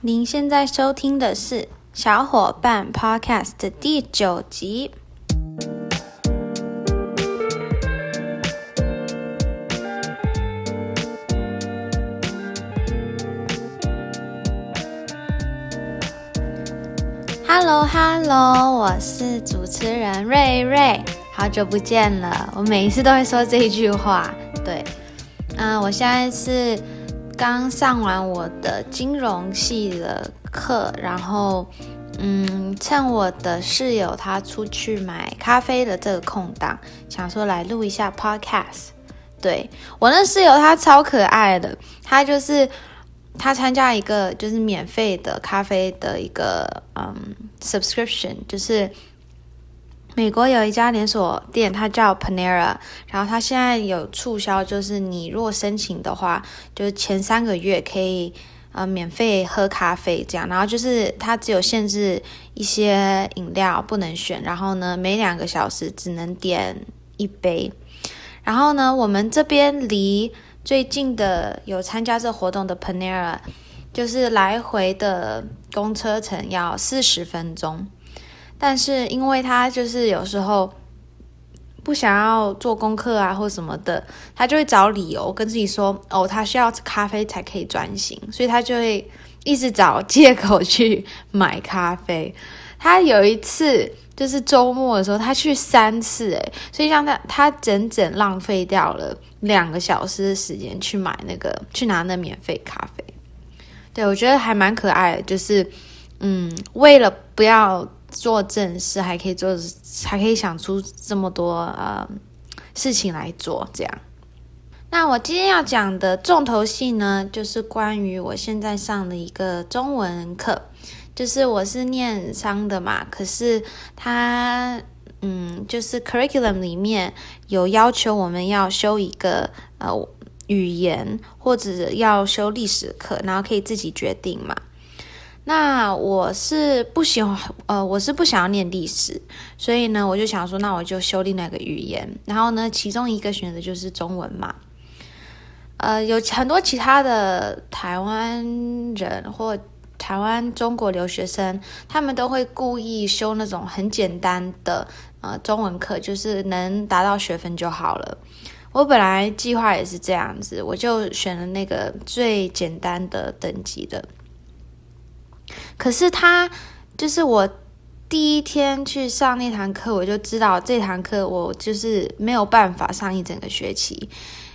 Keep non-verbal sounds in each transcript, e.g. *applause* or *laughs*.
您现在收听的是小伙伴 Podcast 的第九集。Hello，Hello，我是主持人瑞瑞，好久不见了。我每一次都会说这一句话，对，嗯、我现在是。刚上完我的金融系的课，然后，嗯，趁我的室友他出去买咖啡的这个空档，想说来录一下 podcast。对，我那室友他超可爱的，他就是他参加一个就是免费的咖啡的一个嗯 subscription，就是。美国有一家连锁店，它叫 Panera，然后它现在有促销，就是你如果申请的话，就是前三个月可以呃免费喝咖啡这样，然后就是它只有限制一些饮料不能选，然后呢每两个小时只能点一杯，然后呢我们这边离最近的有参加这活动的 Panera，就是来回的公车程要四十分钟。但是因为他就是有时候不想要做功课啊或什么的，他就会找理由跟自己说哦，他需要咖啡才可以专心，所以他就会一直找借口去买咖啡。他有一次就是周末的时候，他去三次，诶，所以让他他整整浪费掉了两个小时的时间去买那个去拿那免费咖啡。对，我觉得还蛮可爱的，就是嗯，为了不要。做正事还可以做，还可以想出这么多呃事情来做，这样。那我今天要讲的重头戏呢，就是关于我现在上的一个中文课，就是我是念商的嘛，可是它嗯，就是 curriculum 里面有要求我们要修一个呃语言，或者要修历史课，然后可以自己决定嘛。那我是不喜欢，呃，我是不想要念历史，所以呢，我就想说，那我就修另外一个语言。然后呢，其中一个选择就是中文嘛。呃，有很多其他的台湾人或台湾中国留学生，他们都会故意修那种很简单的呃中文课，就是能达到学分就好了。我本来计划也是这样子，我就选了那个最简单的等级的。可是他就是我第一天去上那堂课，我就知道这堂课我就是没有办法上一整个学期，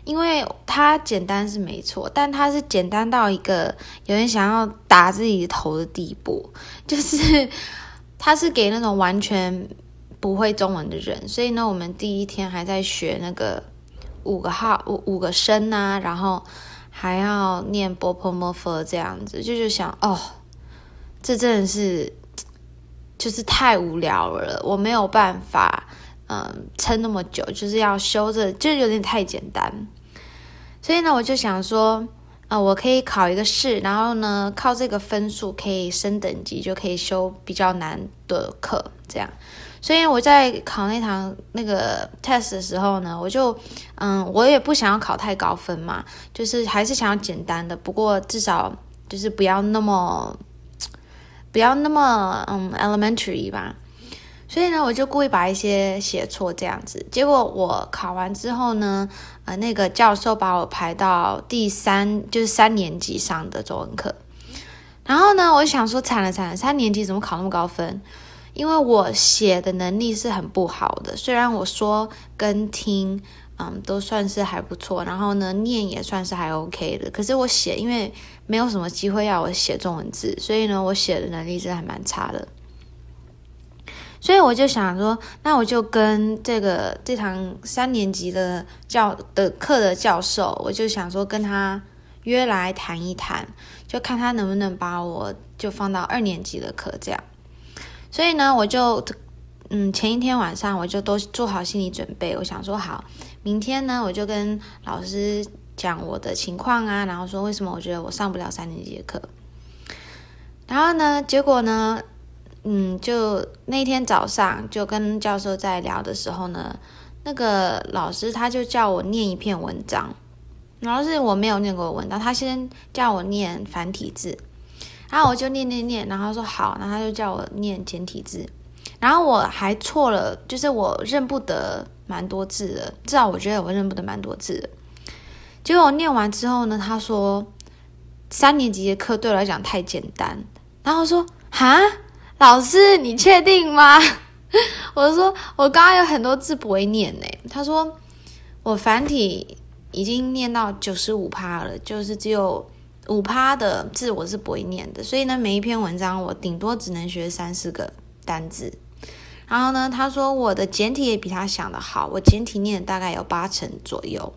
因为它简单是没错，但它是简单到一个有人想要打自己头的地步，*laughs* 就是它是给那种完全不会中文的人，所以呢，我们第一天还在学那个五个号五五个声啊，然后还要念波泼摩佛这样子，就就想哦。这真的是，就是太无聊了，我没有办法，嗯，撑那么久，就是要修这，就有点太简单。所以呢，我就想说，啊、我可以考一个试，然后呢，靠这个分数可以升等级，就可以修比较难的课，这样。所以我在考那堂那个 test 的时候呢，我就，嗯，我也不想要考太高分嘛，就是还是想要简单的，不过至少就是不要那么。不要那么嗯 elementary 吧，所以呢，我就故意把一些写错这样子。结果我考完之后呢，呃，那个教授把我排到第三，就是三年级上的中文课。然后呢，我想说惨了惨了，三年级怎么考那么高分？因为我写的能力是很不好的，虽然我说跟听。嗯，都算是还不错，然后呢，念也算是还 OK 的。可是我写，因为没有什么机会要我写中文字，所以呢，我写的能力真的还蛮差的。所以我就想说，那我就跟这个这堂三年级的教的课的教授，我就想说跟他约来谈一谈，就看他能不能把我就放到二年级的课这样。所以呢，我就嗯，前一天晚上我就都做好心理准备，我想说好。明天呢，我就跟老师讲我的情况啊，然后说为什么我觉得我上不了三年级的课。然后呢，结果呢，嗯，就那天早上就跟教授在聊的时候呢，那个老师他就叫我念一篇文章，然后是我没有念过文章，他先叫我念繁体字，然后我就念念念，然后说好，然后他就叫我念简体字，然后我还错了，就是我认不得蛮多字的，至少我觉得我认不得蛮多字的。结果我念完之后呢，他说三年级的课对我来讲太简单，然后说哈，老师你确定吗？*laughs* 我说我刚刚有很多字不会念呢。他说我繁体已经念到九十五趴了，就是只有五趴的字我是不会念的，所以呢，每一篇文章我顶多只能学三四个单字。然后呢，他说我的简体也比他想的好，我简体念大概有八成左右。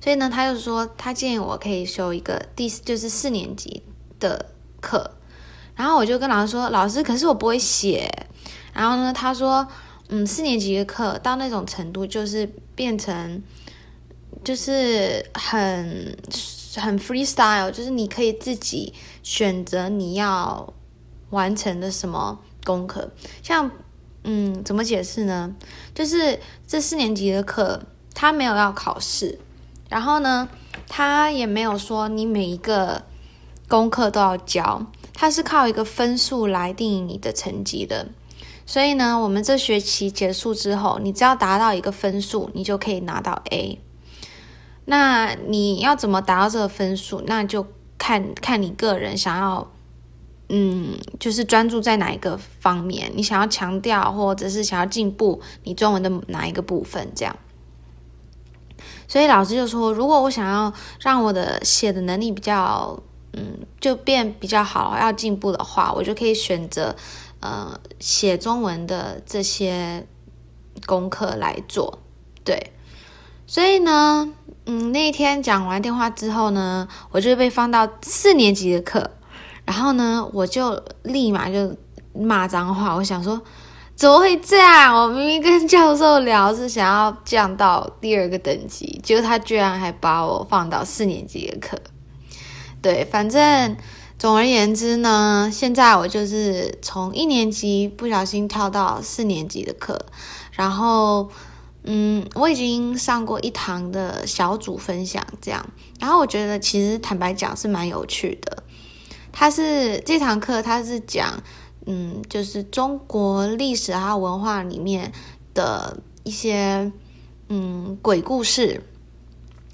所以呢，他就说他建议我可以修一个第就是四年级的课，然后我就跟老师说，老师，可是我不会写。然后呢，他说，嗯，四年级的课到那种程度，就是变成就是很很 freestyle，就是你可以自己选择你要完成的什么功课。像，嗯，怎么解释呢？就是这四年级的课，他没有要考试。然后呢，他也没有说你每一个功课都要交，他是靠一个分数来定义你的成绩的。所以呢，我们这学期结束之后，你只要达到一个分数，你就可以拿到 A。那你要怎么达到这个分数？那就看看你个人想要，嗯，就是专注在哪一个方面，你想要强调或者是想要进步你中文的哪一个部分，这样。所以老师就说，如果我想要让我的写的能力比较，嗯，就变比较好，要进步的话，我就可以选择，呃，写中文的这些功课来做。对，所以呢，嗯，那一天讲完电话之后呢，我就被放到四年级的课，然后呢，我就立马就骂脏话，我想说。怎么会这样？我明明跟教授聊是想要降到第二个等级，结果他居然还把我放到四年级的课。对，反正总而言之呢，现在我就是从一年级不小心跳到四年级的课，然后嗯，我已经上过一堂的小组分享，这样，然后我觉得其实坦白讲是蛮有趣的。他是这堂课，他是讲。嗯，就是中国历史还有文化里面的一些嗯鬼故事，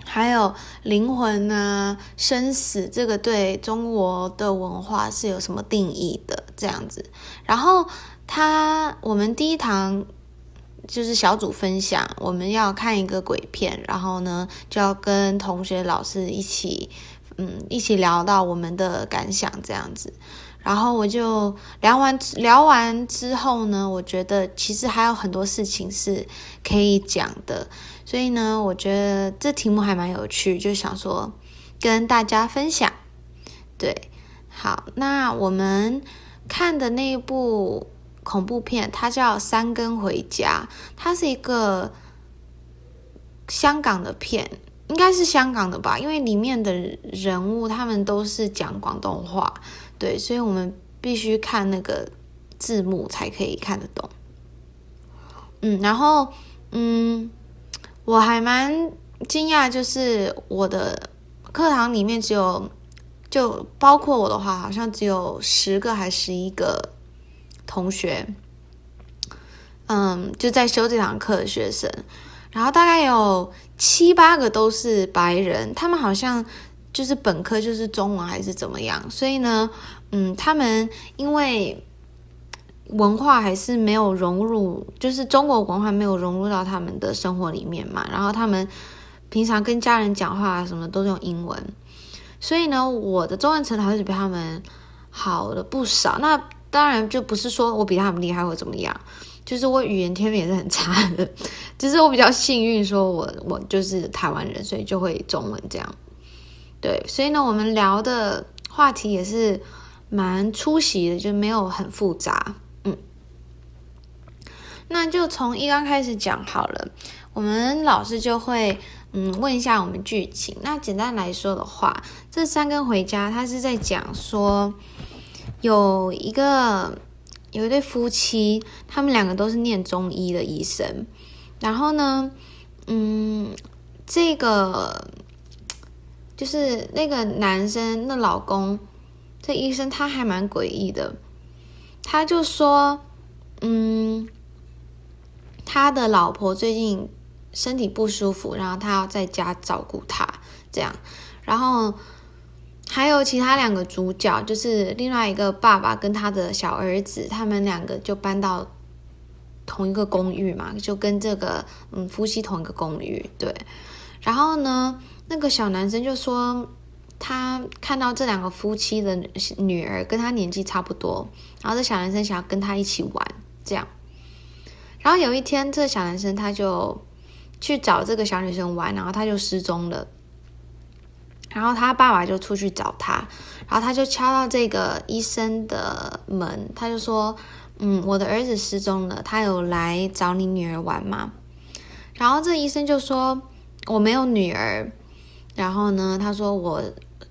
还有灵魂啊、生死，这个对中国的文化是有什么定义的？这样子。然后他我们第一堂就是小组分享，我们要看一个鬼片，然后呢就要跟同学、老师一起嗯一起聊到我们的感想，这样子。然后我就聊完聊完之后呢，我觉得其实还有很多事情是可以讲的，所以呢，我觉得这题目还蛮有趣，就想说跟大家分享。对，好，那我们看的那一部恐怖片，它叫《三更回家》，它是一个香港的片，应该是香港的吧，因为里面的人物他们都是讲广东话。对，所以我们必须看那个字幕才可以看得懂。嗯，然后嗯，我还蛮惊讶，就是我的课堂里面只有，就包括我的话，好像只有十个还是十一个同学，嗯，就在修这堂课的学生，然后大概有七八个都是白人，他们好像。就是本科就是中文还是怎么样，所以呢，嗯，他们因为文化还是没有融入，就是中国文化没有融入到他们的生活里面嘛，然后他们平常跟家人讲话什么都是用英文，所以呢，我的中文程度还是比他们好了不少。那当然就不是说我比他们厉害或怎么样，就是我语言天分也是很差的，*laughs* 只是我比较幸运，说我我就是台湾人，所以就会中文这样。对，所以呢，我们聊的话题也是蛮出席的，就没有很复杂。嗯，那就从一刚开始讲好了。我们老师就会嗯问一下我们剧情。那简单来说的话，这三根回家，他是在讲说有一个有一对夫妻，他们两个都是念中医的医生。然后呢，嗯，这个。就是那个男生，那老公这医生他还蛮诡异的，他就说，嗯，他的老婆最近身体不舒服，然后他要在家照顾他，这样，然后还有其他两个主角，就是另外一个爸爸跟他的小儿子，他们两个就搬到同一个公寓嘛，就跟这个嗯夫妻同一个公寓，对，然后呢，那个小男生就说。他看到这两个夫妻的女儿跟他年纪差不多，然后这小男生想要跟他一起玩，这样。然后有一天，这小男生他就去找这个小女生玩，然后他就失踪了。然后他爸爸就出去找他，然后他就敲到这个医生的门，他就说：“嗯，我的儿子失踪了，他有来找你女儿玩吗？”然后这医生就说：“我没有女儿。”然后呢，他说：“我。”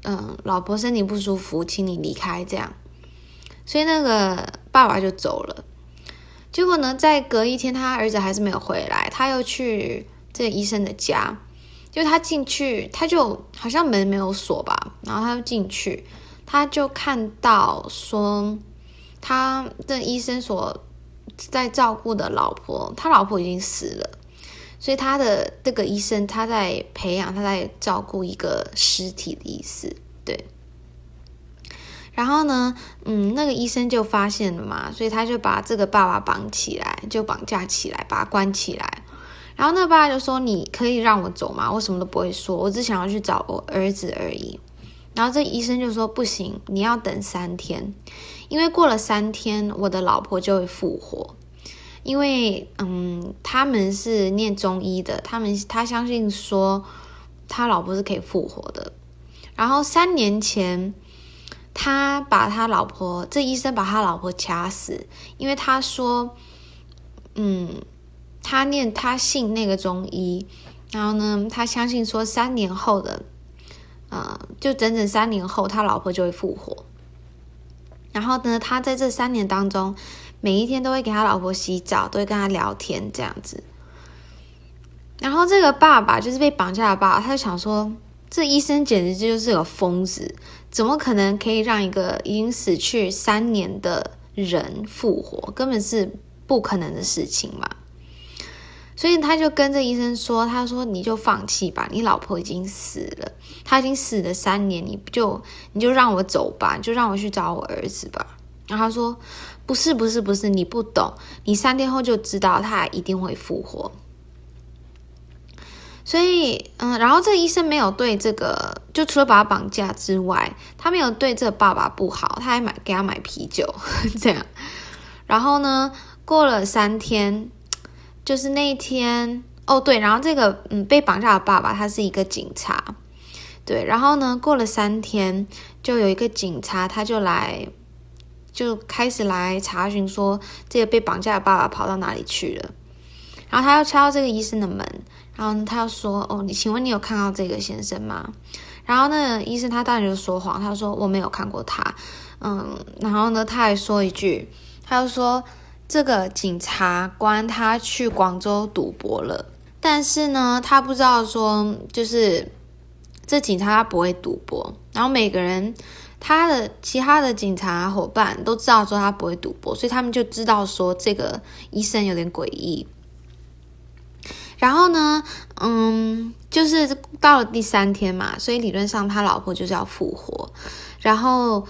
嗯，老婆身体不舒服，请你离开。这样，所以那个爸爸就走了。结果呢，在隔一天，他儿子还是没有回来。他又去这个医生的家，就他进去，他就好像门没有锁吧，然后他就进去，他就看到说，他这医生所在照顾的老婆，他老婆已经死了。所以他的这个医生，他在培养，他在照顾一个尸体的意思，对。然后呢，嗯，那个医生就发现了嘛，所以他就把这个爸爸绑起来，就绑架起来，把他关起来。然后那爸爸就说：“你可以让我走吗？我什么都不会说，我只想要去找我儿子而已。”然后这医生就说：“不行，你要等三天，因为过了三天，我的老婆就会复活。”因为，嗯，他们是念中医的，他们他相信说他老婆是可以复活的。然后三年前，他把他老婆，这医生把他老婆掐死，因为他说，嗯，他念他信那个中医，然后呢，他相信说三年后的，呃，就整整三年后，他老婆就会复活。然后呢，他在这三年当中。每一天都会给他老婆洗澡，都会跟他聊天这样子。然后这个爸爸就是被绑架的爸爸，他就想说，这医生简直就是个疯子，怎么可能可以让一个已经死去三年的人复活？根本是不可能的事情嘛。所以他就跟这医生说：“他说你就放弃吧，你老婆已经死了，他已经死了三年，你就你就让我走吧，就让我去找我儿子吧。”然后他说。不是不是不是，你不懂，你三天后就知道他一定会复活。所以，嗯，然后这医生没有对这个，就除了把他绑架之外，他没有对这个爸爸不好，他还买给他买啤酒，*laughs* 这样。然后呢，过了三天，就是那一天，哦对，然后这个嗯被绑架的爸爸他是一个警察，对，然后呢，过了三天，就有一个警察他就来。就开始来查询，说这个被绑架的爸爸跑到哪里去了。然后他又敲到这个医生的门，然后他又说：“哦，你请问你有看到这个先生吗？”然后那个医生他当然就说谎，他说：“我没有看过他。”嗯，然后呢，他还说一句，他就说：“这个警察官他去广州赌博了，但是呢，他不知道说就是这警察他不会赌博。”然后每个人。他的其他的警察伙伴都知道说他不会赌博，所以他们就知道说这个医生有点诡异。然后呢，嗯，就是到了第三天嘛，所以理论上他老婆就是要复活。然后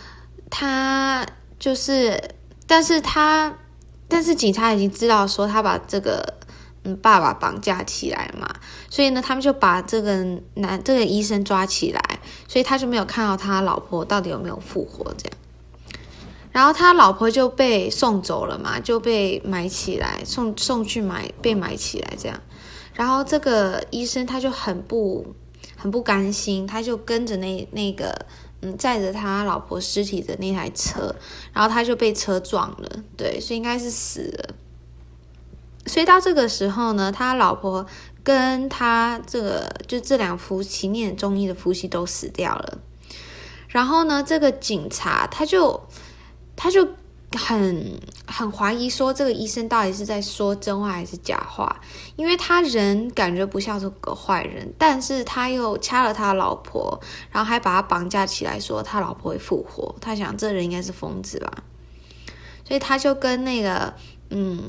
他就是，但是他，但是警察已经知道说他把这个。爸爸绑架起来嘛，所以呢，他们就把这个男这个医生抓起来，所以他就没有看到他老婆到底有没有复活这样。然后他老婆就被送走了嘛，就被埋起来，送送去埋被埋起来这样。然后这个医生他就很不很不甘心，他就跟着那那个嗯载着他老婆尸体的那台车，然后他就被车撞了，对，所以应该是死了。所以到这个时候呢，他老婆跟他这个就这两夫妻念中医的夫妻都死掉了。然后呢，这个警察他就他就很很怀疑说这个医生到底是在说真话还是假话，因为他人感觉不像是个坏人，但是他又掐了他老婆，然后还把他绑架起来，说他老婆会复活。他想这人应该是疯子吧，所以他就跟那个嗯，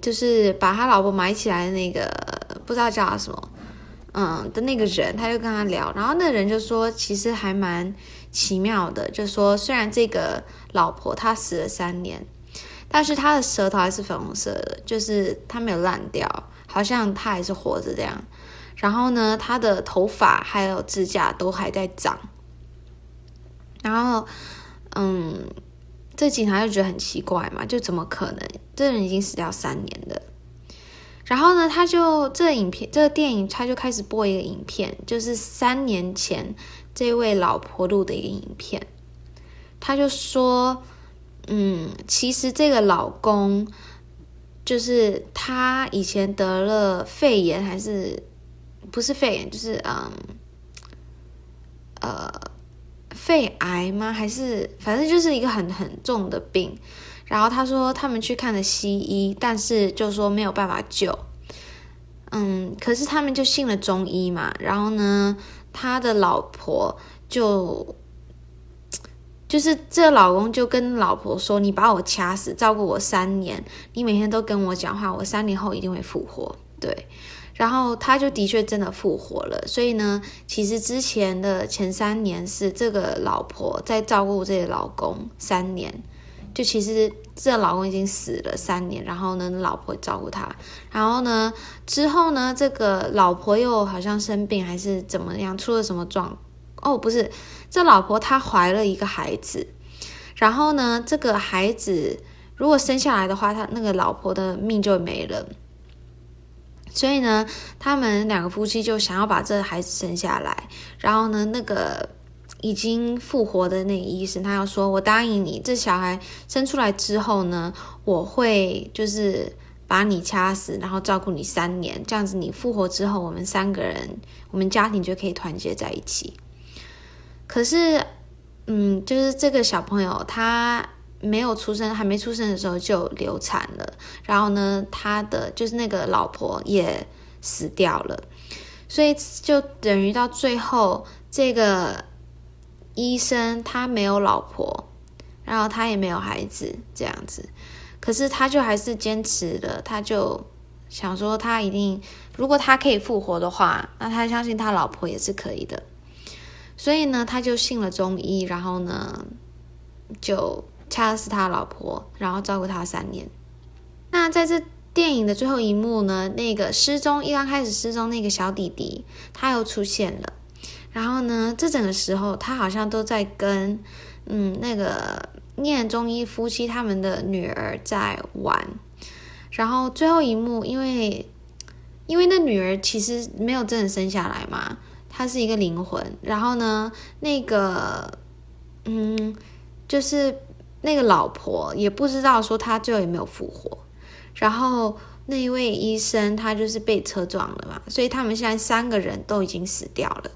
就是把他老婆埋起来的那个不知道叫什么。嗯的那个人，他就跟他聊，然后那个人就说，其实还蛮奇妙的，就说虽然这个老婆她死了三年，但是她的舌头还是粉红色的，就是她没有烂掉，好像她还是活着这样。然后呢，她的头发还有指甲都还在长。然后，嗯，这警察就觉得很奇怪嘛，就怎么可能？这人已经死掉三年了。然后呢，他就这个影片，这个电影，他就开始播一个影片，就是三年前这位老婆录的一个影片。他就说，嗯，其实这个老公就是他以前得了肺炎，还是不是肺炎，就是嗯，肺癌吗？还是反正就是一个很很重的病。然后他说他们去看了西医，但是就说没有办法救。嗯，可是他们就信了中医嘛。然后呢，他的老婆就就是这老公就跟老婆说：“你把我掐死，照顾我三年，你每天都跟我讲话，我三年后一定会复活。”对。然后他就的确真的复活了。所以呢，其实之前的前三年是这个老婆在照顾这个老公三年。就其实这老公已经死了三年，然后呢，老婆照顾他，然后呢，之后呢，这个老婆又好像生病还是怎么样，出了什么状？哦，不是，这老婆她怀了一个孩子，然后呢，这个孩子如果生下来的话，他那个老婆的命就没了，所以呢，他们两个夫妻就想要把这孩子生下来，然后呢，那个。已经复活的那个医生，他要说：“我答应你，这小孩生出来之后呢，我会就是把你掐死，然后照顾你三年，这样子你复活之后，我们三个人，我们家庭就可以团结在一起。”可是，嗯，就是这个小朋友他没有出生，还没出生的时候就流产了，然后呢，他的就是那个老婆也死掉了，所以就等于到最后这个。医生他没有老婆，然后他也没有孩子，这样子，可是他就还是坚持了，他就想说他一定，如果他可以复活的话，那他相信他老婆也是可以的，所以呢，他就信了中医，然后呢，就掐死他老婆，然后照顾他三年。那在这电影的最后一幕呢，那个失踪，一刚开始失踪那个小弟弟，他又出现了。然后呢，这整个时候他好像都在跟，嗯，那个念中医夫妻他们的女儿在玩。然后最后一幕，因为因为那女儿其实没有真的生下来嘛，她是一个灵魂。然后呢，那个，嗯，就是那个老婆也不知道说他最后有没有复活。然后那一位医生他就是被车撞了嘛，所以他们现在三个人都已经死掉了。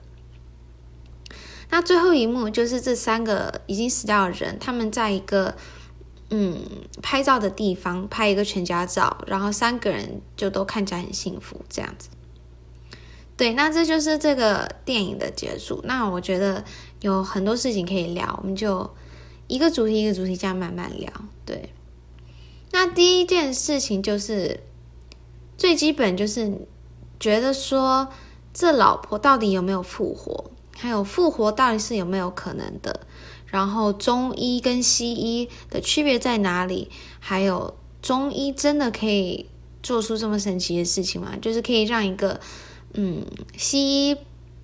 那最后一幕就是这三个已经死掉的人，他们在一个嗯拍照的地方拍一个全家照，然后三个人就都看起来很幸福这样子。对，那这就是这个电影的结束。那我觉得有很多事情可以聊，我们就一个主题一个主题这样慢慢聊。对，那第一件事情就是最基本就是觉得说这老婆到底有没有复活？还有复活到底是有没有可能的？然后中医跟西医的区别在哪里？还有中医真的可以做出这么神奇的事情吗？就是可以让一个嗯西医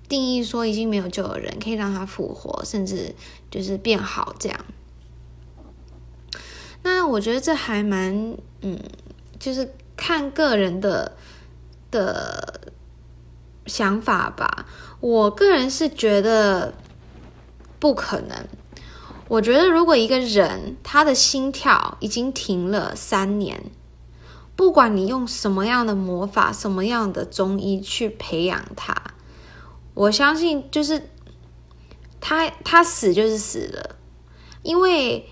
定义说已经没有救的人，可以让他复活，甚至就是变好这样。那我觉得这还蛮嗯，就是看个人的的想法吧。我个人是觉得不可能。我觉得如果一个人他的心跳已经停了三年，不管你用什么样的魔法、什么样的中医去培养他，我相信就是他他死就是死了，因为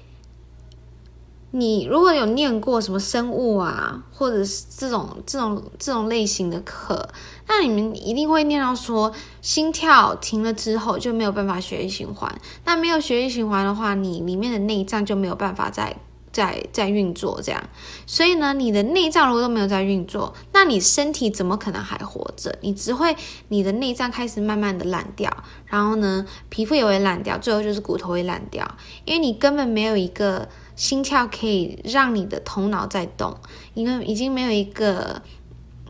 你如果有念过什么生物啊，或者是这种这种这种类型的课，那你们一定会念到说，心跳停了之后就没有办法血液循环。那没有血液循环的话，你里面的内脏就没有办法再在在运作这样。所以呢，你的内脏如果都没有在运作，那你身体怎么可能还活着？你只会你的内脏开始慢慢的烂掉，然后呢，皮肤也会烂掉，最后就是骨头会烂掉，因为你根本没有一个。心跳可以让你的头脑在动，因为已经没有一个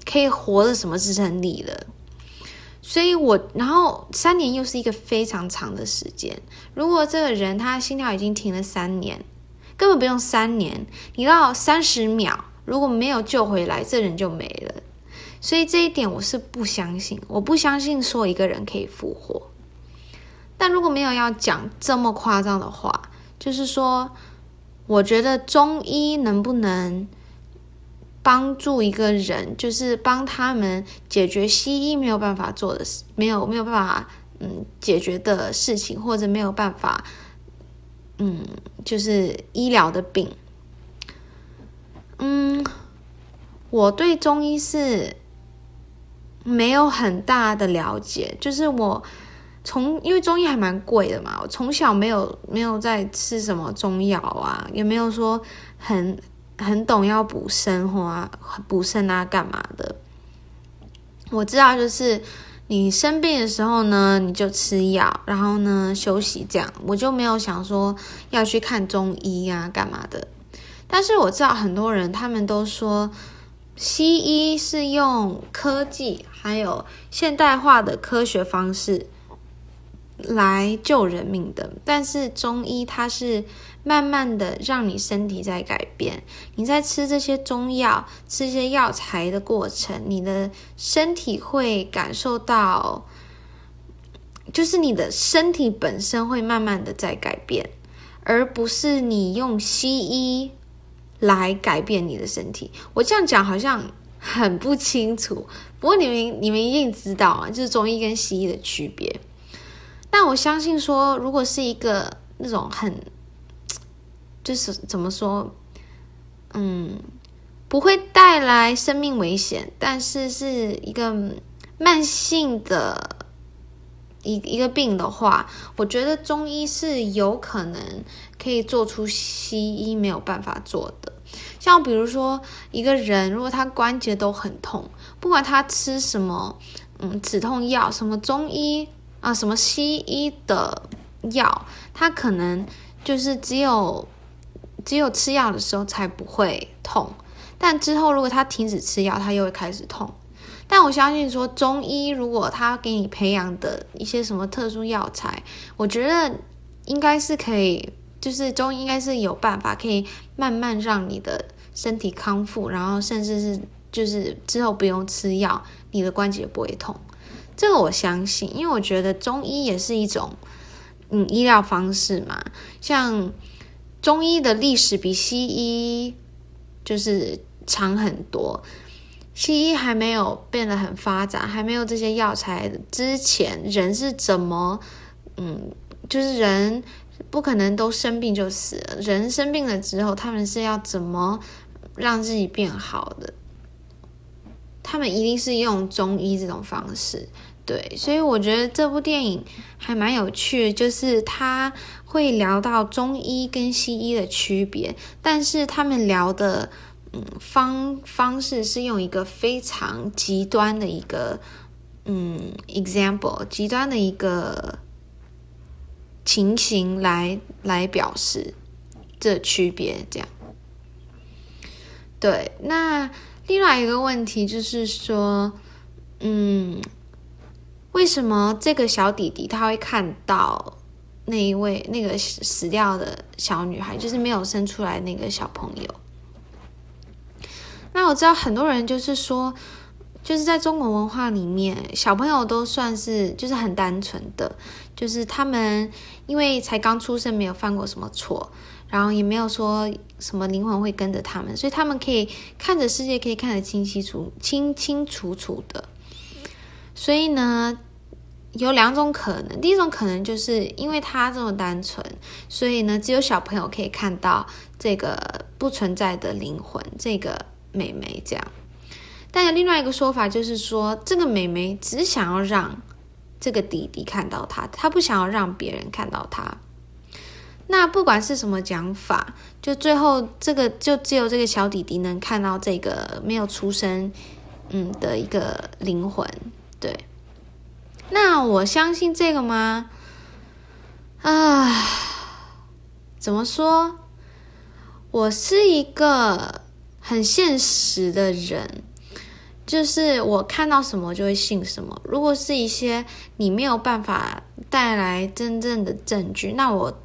可以活的什么支撑力了。所以我，然后三年又是一个非常长的时间。如果这个人他心跳已经停了三年，根本不用三年，你到三十秒如果没有救回来，这人就没了。所以这一点我是不相信，我不相信说一个人可以复活。但如果没有要讲这么夸张的话，就是说。我觉得中医能不能帮助一个人，就是帮他们解决西医没有办法做的事，没有没有办法嗯解决的事情，或者没有办法嗯就是医疗的病。嗯，我对中医是没有很大的了解，就是我。从因为中医还蛮贵的嘛，我从小没有没有在吃什么中药啊，也没有说很很懂要补肾或补肾啊干嘛的。我知道就是你生病的时候呢，你就吃药，然后呢休息这样。我就没有想说要去看中医啊干嘛的。但是我知道很多人他们都说西医是用科技还有现代化的科学方式。来救人命的，但是中医它是慢慢的让你身体在改变。你在吃这些中药、吃这些药材的过程，你的身体会感受到，就是你的身体本身会慢慢的在改变，而不是你用西医来改变你的身体。我这样讲好像很不清楚，不过你们你们一定知道啊，就是中医跟西医的区别。但我相信说，如果是一个那种很，就是怎么说，嗯，不会带来生命危险，但是是一个慢性的一一个病的话，我觉得中医是有可能可以做出西医没有办法做的。像比如说，一个人如果他关节都很痛，不管他吃什么，嗯，止痛药，什么中医。啊，什么西医的药，他可能就是只有只有吃药的时候才不会痛，但之后如果他停止吃药，他又会开始痛。但我相信说，中医如果他给你培养的一些什么特殊药材，我觉得应该是可以，就是中医应该是有办法可以慢慢让你的身体康复，然后甚至是就是之后不用吃药，你的关节不会痛。这个我相信，因为我觉得中医也是一种嗯医疗方式嘛。像中医的历史比西医就是长很多，西医还没有变得很发达，还没有这些药材之前，人是怎么嗯，就是人不可能都生病就死了，人生病了之后，他们是要怎么让自己变好的？他们一定是用中医这种方式。对，所以我觉得这部电影还蛮有趣，就是他会聊到中医跟西医的区别，但是他们聊的嗯方方式是用一个非常极端的一个嗯 example，极端的一个情形来来表示这区别，这样。对，那另外一个问题就是说，嗯。为什么这个小弟弟他会看到那一位那个死掉的小女孩，就是没有生出来那个小朋友？那我知道很多人就是说，就是在中国文化里面，小朋友都算是就是很单纯的，就是他们因为才刚出生，没有犯过什么错，然后也没有说什么灵魂会跟着他们，所以他们可以看着世界，可以看得清清楚、清清楚楚的。所以呢，有两种可能，第一种可能就是因为他这么单纯，所以呢，只有小朋友可以看到这个不存在的灵魂，这个美眉这样。但有另外一个说法，就是说这个美眉只想要让这个弟弟看到她，她不想要让别人看到她。那不管是什么讲法，就最后这个就只有这个小弟弟能看到这个没有出生嗯的一个灵魂，对。那我相信这个吗？啊，怎么说？我是一个很现实的人，就是我看到什么就会信什么。如果是一些你没有办法带来真正的证据，那我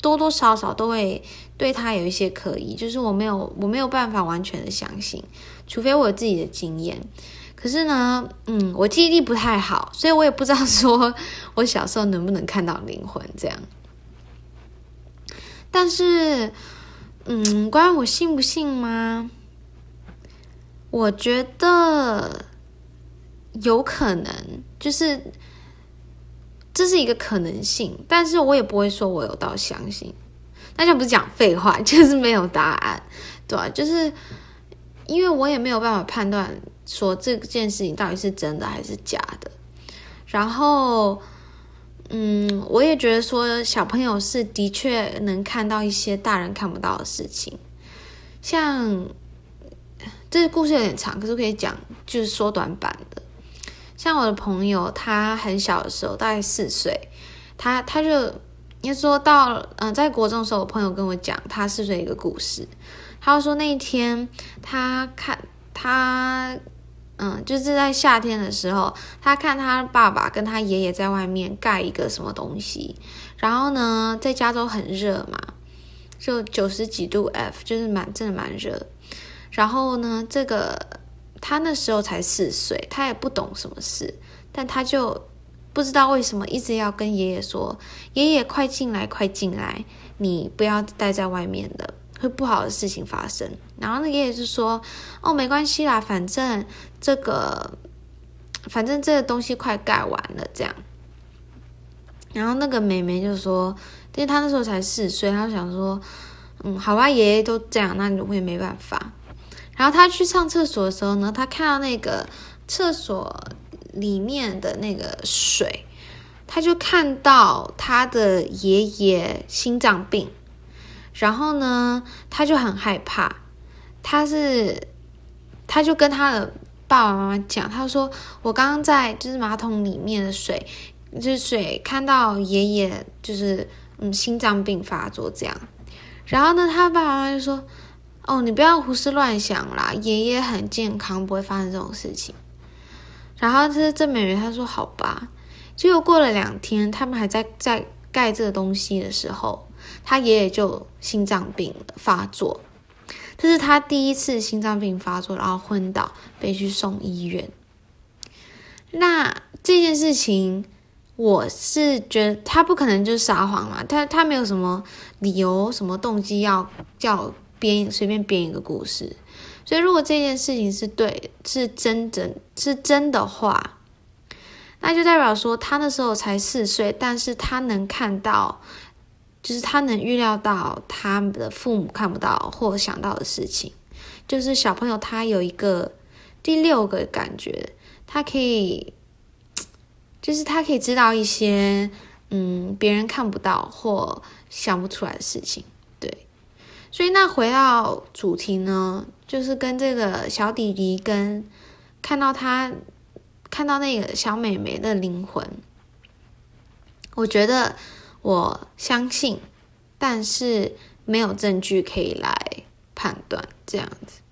多多少少都会对他有一些可疑，就是我没有我没有办法完全的相信，除非我有自己的经验。可是呢，嗯，我记忆力不太好，所以我也不知道说 *laughs* 我小时候能不能看到灵魂这样。但是，嗯，关于我信不信吗？我觉得有可能，就是这是一个可能性，但是我也不会说我有到相信。那就不是讲废话，*laughs* 就是没有答案，对吧？就是因为我也没有办法判断。说这件事情到底是真的还是假的？然后，嗯，我也觉得说小朋友是的确能看到一些大人看不到的事情。像这个故事有点长，可是可以讲就是缩短版的。像我的朋友，他很小的时候，大概四岁，他他就应该说到嗯、在国中的时候，我朋友跟我讲他四岁一个故事。他说那一天他看他。嗯，就是在夏天的时候，他看他爸爸跟他爷爷在外面盖一个什么东西，然后呢，在加州很热嘛，就九十几度 F，就是蛮真的蛮热。然后呢，这个他那时候才四岁，他也不懂什么事，但他就不知道为什么一直要跟爷爷说：“爷爷，快进来，快进来，你不要待在外面的。”会不好的事情发生，然后那爷爷就说：“哦，没关系啦，反正这个，反正这个东西快盖完了，这样。”然后那个妹妹就说：“因为她那时候才四岁，她想说，嗯，好吧，爷爷都这样，那我也没办法。”然后她去上厕所的时候呢，她看到那个厕所里面的那个水，他就看到他的爷爷心脏病。然后呢，他就很害怕，他是，他就跟他的爸爸妈妈讲，他说：“我刚刚在就是马桶里面的水，就是水看到爷爷就是嗯心脏病发作这样。”然后呢，他爸爸妈妈就说：“哦，你不要胡思乱想啦，爷爷很健康，不会发生这种事情。”然后这这妹妹她说：“好吧。”结果过了两天，他们还在在盖这个东西的时候。他爷爷就心脏病发作，这是他第一次心脏病发作，然后昏倒，被去送医院。那这件事情，我是觉得他不可能就撒谎嘛，他他没有什么理由、什么动机要叫编随便编一个故事。所以，如果这件事情是对、是真真、是真的话，那就代表说他那时候才四岁，但是他能看到。就是他能预料到他的父母看不到或想到的事情，就是小朋友他有一个第六个感觉，他可以，就是他可以知道一些嗯别人看不到或想不出来的事情，对。所以那回到主题呢，就是跟这个小弟弟跟看到他看到那个小妹妹的灵魂，我觉得。我相信，但是没有证据可以来判断这样子。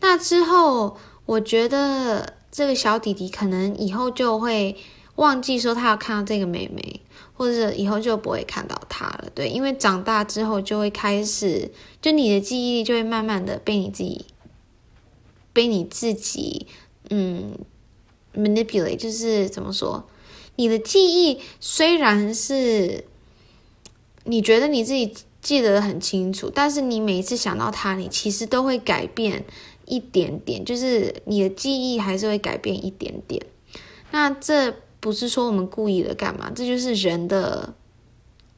那之后，我觉得这个小弟弟可能以后就会忘记说他要看到这个妹妹，或者以后就不会看到她了。对，因为长大之后就会开始，就你的记忆力就会慢慢的被你自己，被你自己，嗯，manipulate，就是怎么说，你的记忆虽然是。你觉得你自己记得很清楚，但是你每一次想到他，你其实都会改变一点点，就是你的记忆还是会改变一点点。那这不是说我们故意的干嘛，这就是人的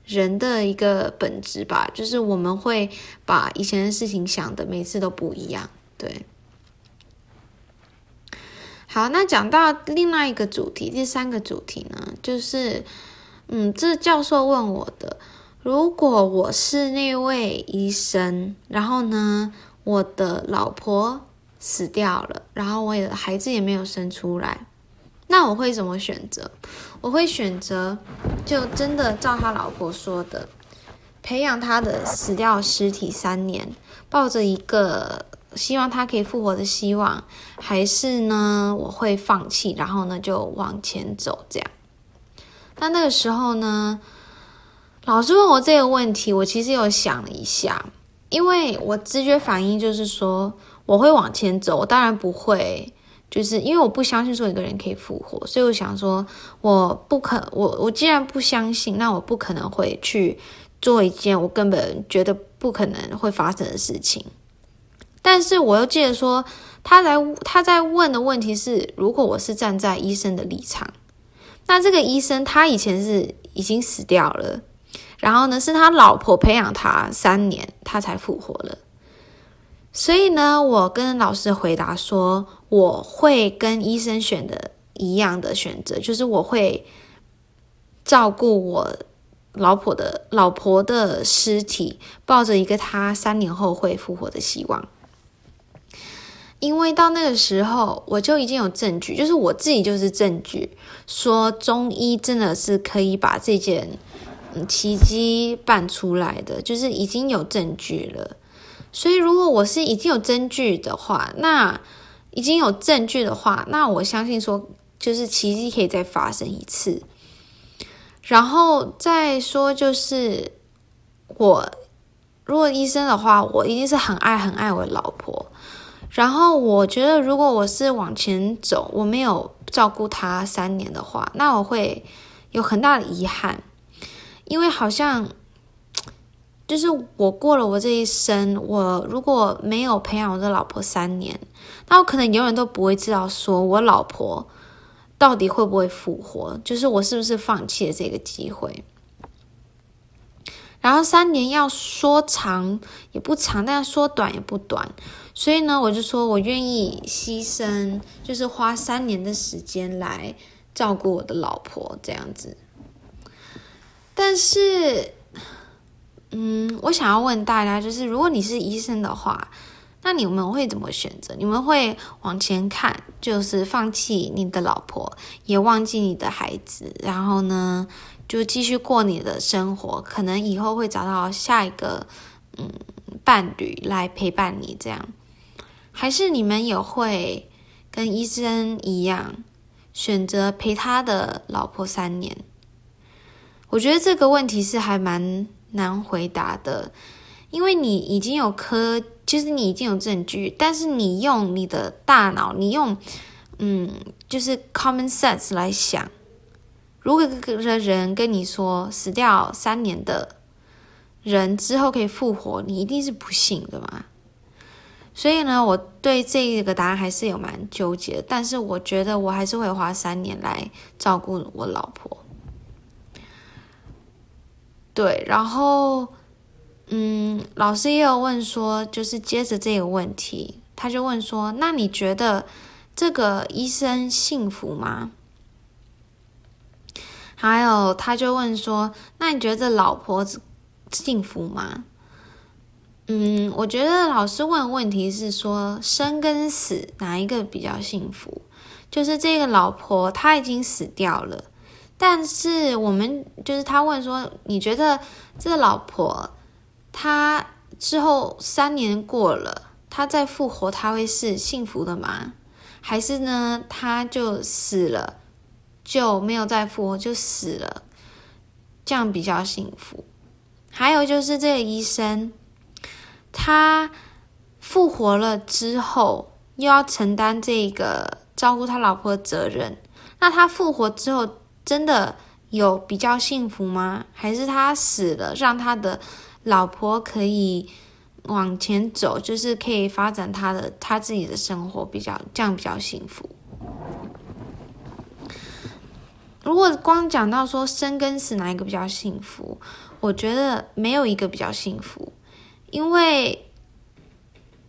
人的一个本质吧，就是我们会把以前的事情想的每次都不一样，对。好，那讲到另外一个主题，第三个主题呢，就是，嗯，这教授问我的，如果我是那位医生，然后呢，我的老婆死掉了，然后我的孩子也没有生出来。那我会怎么选择？我会选择就真的照他老婆说的，培养他的死掉尸体三年，抱着一个希望他可以复活的希望，还是呢，我会放弃，然后呢就往前走这样。那那个时候呢，老师问我这个问题，我其实有想了一下，因为我直觉反应就是说我会往前走，我当然不会。就是因为我不相信说一个人可以复活，所以我想说，我不可，我我既然不相信，那我不可能会去做一件我根本觉得不可能会发生的事情。但是我又记得说，他来他在问的问题是，如果我是站在医生的立场，那这个医生他以前是已经死掉了，然后呢是他老婆培养他三年，他才复活了。所以呢，我跟老师回答说，我会跟医生选的一样的选择，就是我会照顾我老婆的老婆的尸体，抱着一个他三年后会复活的希望。因为到那个时候，我就已经有证据，就是我自己就是证据，说中医真的是可以把这件奇迹办出来的，就是已经有证据了。所以，如果我是已经有证据的话，那已经有证据的话，那我相信说，就是奇迹可以再发生一次。然后再说，就是我如果医生的话，我一定是很爱很爱我的老婆。然后我觉得，如果我是往前走，我没有照顾她三年的话，那我会有很大的遗憾，因为好像。就是我过了我这一生，我如果没有培养我的老婆三年，那我可能永远都不会知道说我老婆到底会不会复活，就是我是不是放弃了这个机会。然后三年要说长也不长，但说短也不短，所以呢，我就说我愿意牺牲，就是花三年的时间来照顾我的老婆这样子。但是。嗯，我想要问大家，就是如果你是医生的话，那你们会怎么选择？你们会往前看，就是放弃你的老婆，也忘记你的孩子，然后呢，就继续过你的生活，可能以后会找到下一个嗯伴侣来陪伴你，这样，还是你们也会跟医生一样，选择陪他的老婆三年？我觉得这个问题是还蛮。难回答的，因为你已经有科，就是你已经有证据，但是你用你的大脑，你用嗯，就是 common sense 来想，如果个人跟你说死掉三年的人之后可以复活，你一定是不信的嘛。所以呢，我对这个答案还是有蛮纠结，但是我觉得我还是会花三年来照顾我老婆。对，然后，嗯，老师也有问说，就是接着这个问题，他就问说，那你觉得这个医生幸福吗？还有，他就问说，那你觉得老婆子幸福吗？嗯，我觉得老师问问题是说，生跟死哪一个比较幸福？就是这个老婆她已经死掉了。但是我们就是他问说，你觉得这个老婆她之后三年过了，她再复活，她会是幸福的吗？还是呢，她就死了，就没有再复活，就死了，这样比较幸福？还有就是这个医生，他复活了之后，又要承担这个照顾他老婆的责任，那他复活之后，真的有比较幸福吗？还是他死了，让他的老婆可以往前走，就是可以发展他的他自己的生活，比较这样比较幸福。如果光讲到说生跟死哪一个比较幸福，我觉得没有一个比较幸福，因为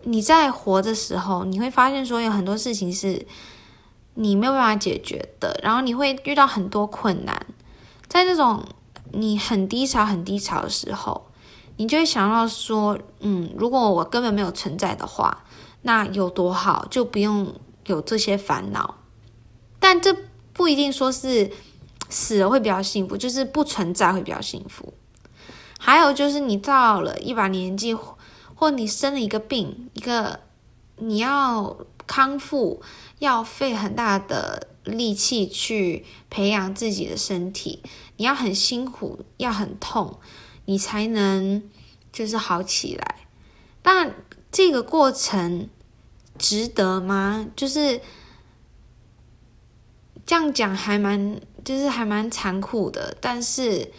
你在活的时候，你会发现说有很多事情是你没有办法解决的，然后你会遇到很多困难，在那种你很低潮、很低潮的时候，你就会想到说，嗯，如果我根本没有存在的话，那有多好，就不用有这些烦恼。但这不一定说是死了会比较幸福，就是不存在会比较幸福。还有就是你到了一把年纪，或你生了一个病，一个你要康复，要费很大的力气去培养自己的身体，你要很辛苦，要很痛，你才能就是好起来。但这个过程值得吗？就是这样讲还蛮，就是还蛮残酷的，但是。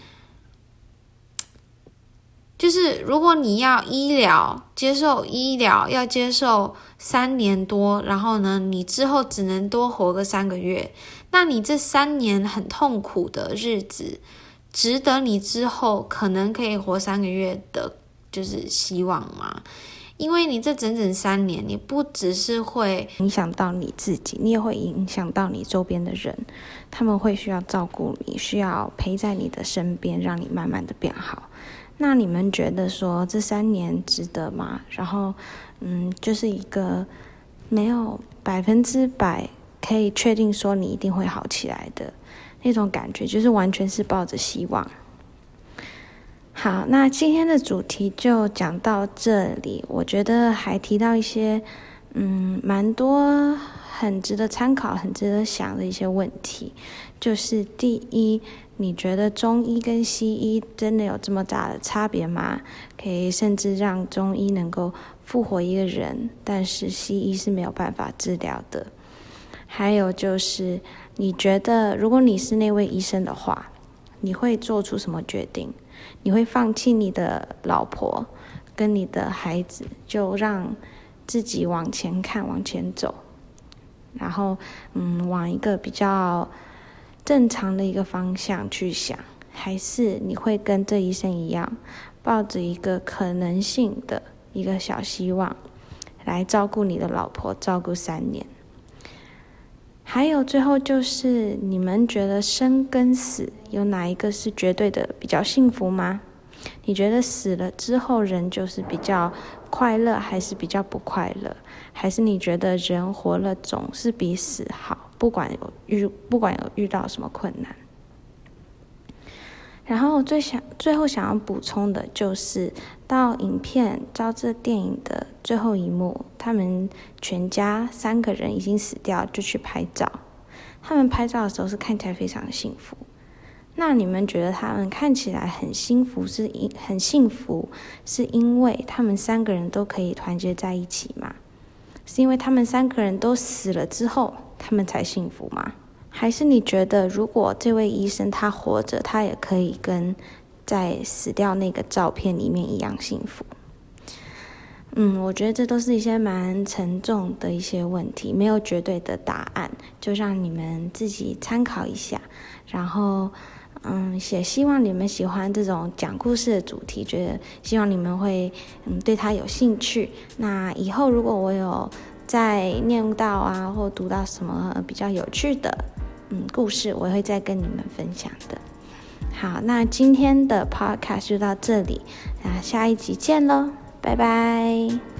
就是如果你要医疗接受医疗要接受三年多，然后呢，你之后只能多活个三个月，那你这三年很痛苦的日子，值得你之后可能可以活三个月的，就是希望吗？因为你这整整三年，你不只是会影响到你自己，你也会影响到你周边的人，他们会需要照顾你，需要陪在你的身边，让你慢慢的变好。那你们觉得说这三年值得吗？然后，嗯，就是一个没有百分之百可以确定说你一定会好起来的那种感觉，就是完全是抱着希望。好，那今天的主题就讲到这里。我觉得还提到一些，嗯，蛮多很值得参考、很值得想的一些问题，就是第一。你觉得中医跟西医真的有这么大的差别吗？可以甚至让中医能够复活一个人，但是西医是没有办法治疗的。还有就是，你觉得如果你是那位医生的话，你会做出什么决定？你会放弃你的老婆跟你的孩子，就让自己往前看，往前走，然后嗯，往一个比较。正常的一个方向去想，还是你会跟这医生一样，抱着一个可能性的一个小希望，来照顾你的老婆，照顾三年。还有最后就是，你们觉得生跟死有哪一个是绝对的比较幸福吗？你觉得死了之后人就是比较快乐，还是比较不快乐？还是你觉得人活了总是比死好？不管有遇，不管有遇到什么困难，然后最想最后想要补充的就是，到影片照这电影的最后一幕，他们全家三个人已经死掉，就去拍照。他们拍照的时候是看起来非常幸福。那你们觉得他们看起来很幸福，是因很幸福，是因为他们三个人都可以团结在一起吗？是因为他们三个人都死了之后，他们才幸福吗？还是你觉得，如果这位医生他活着，他也可以跟在死掉那个照片里面一样幸福？嗯，我觉得这都是一些蛮沉重的一些问题，没有绝对的答案，就让你们自己参考一下。然后，嗯，也希望你们喜欢这种讲故事的主题，觉得希望你们会嗯对他有兴趣。那以后如果我有。在念到啊，或读到什么比较有趣的嗯故事，我会再跟你们分享的。好，那今天的 podcast 就到这里，那下一集见喽，拜拜。